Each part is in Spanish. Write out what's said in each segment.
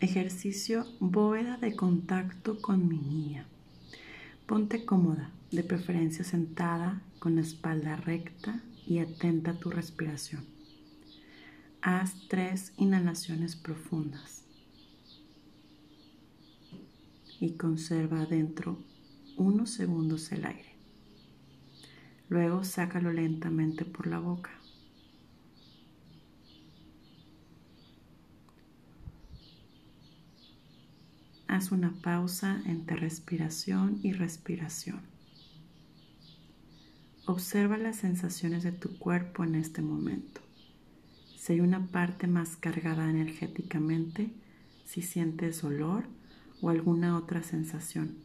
Ejercicio bóveda de contacto con mi niña. Ponte cómoda, de preferencia sentada con la espalda recta y atenta a tu respiración. Haz tres inhalaciones profundas y conserva adentro unos segundos el aire. Luego sácalo lentamente por la boca. Haz una pausa entre respiración y respiración. Observa las sensaciones de tu cuerpo en este momento. Si hay una parte más cargada energéticamente, si sientes dolor o alguna otra sensación.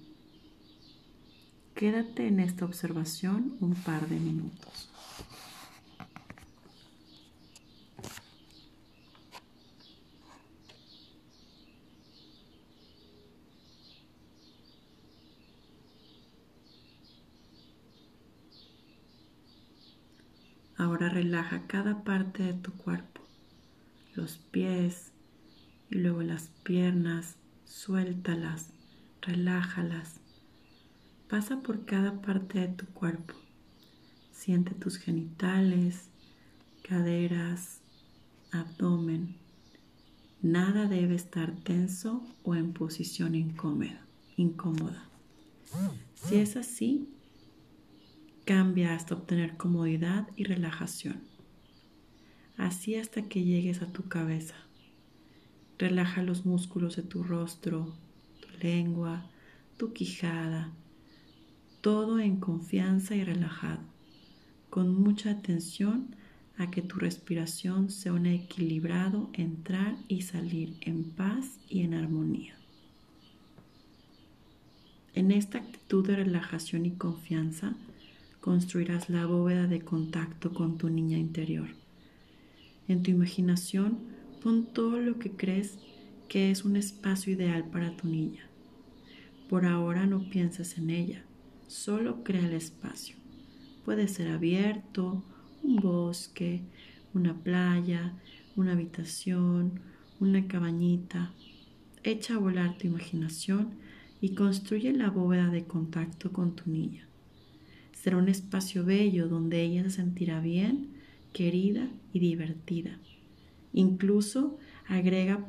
Quédate en esta observación un par de minutos. Ahora relaja cada parte de tu cuerpo, los pies y luego las piernas, suéltalas, relájalas. Pasa por cada parte de tu cuerpo. Siente tus genitales, caderas, abdomen. Nada debe estar tenso o en posición incómoda. Si es así, Cambia hasta obtener comodidad y relajación. Así hasta que llegues a tu cabeza. Relaja los músculos de tu rostro, tu lengua, tu quijada, todo en confianza y relajado, con mucha atención a que tu respiración sea un equilibrado entrar y salir en paz y en armonía. En esta actitud de relajación y confianza, construirás la bóveda de contacto con tu niña interior. En tu imaginación, pon todo lo que crees que es un espacio ideal para tu niña. Por ahora no pienses en ella, solo crea el espacio. Puede ser abierto, un bosque, una playa, una habitación, una cabañita. Echa a volar tu imaginación y construye la bóveda de contacto con tu niña. Será un espacio bello donde ella se sentirá bien, querida y divertida. Incluso agrega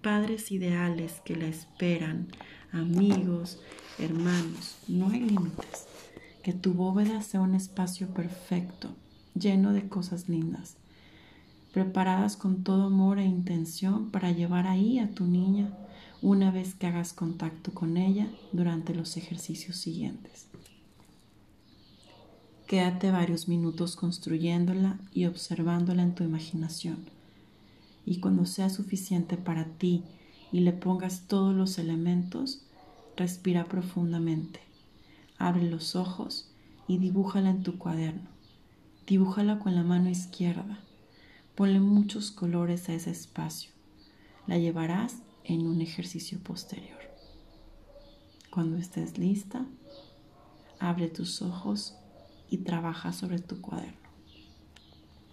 padres ideales que la esperan, amigos, hermanos. No hay límites. Que tu bóveda sea un espacio perfecto, lleno de cosas lindas, preparadas con todo amor e intención para llevar ahí a tu niña una vez que hagas contacto con ella durante los ejercicios siguientes. Quédate varios minutos construyéndola y observándola en tu imaginación. Y cuando sea suficiente para ti y le pongas todos los elementos, respira profundamente. Abre los ojos y dibújala en tu cuaderno. Dibújala con la mano izquierda. Ponle muchos colores a ese espacio. La llevarás en un ejercicio posterior. Cuando estés lista, abre tus ojos y trabaja sobre tu cuaderno.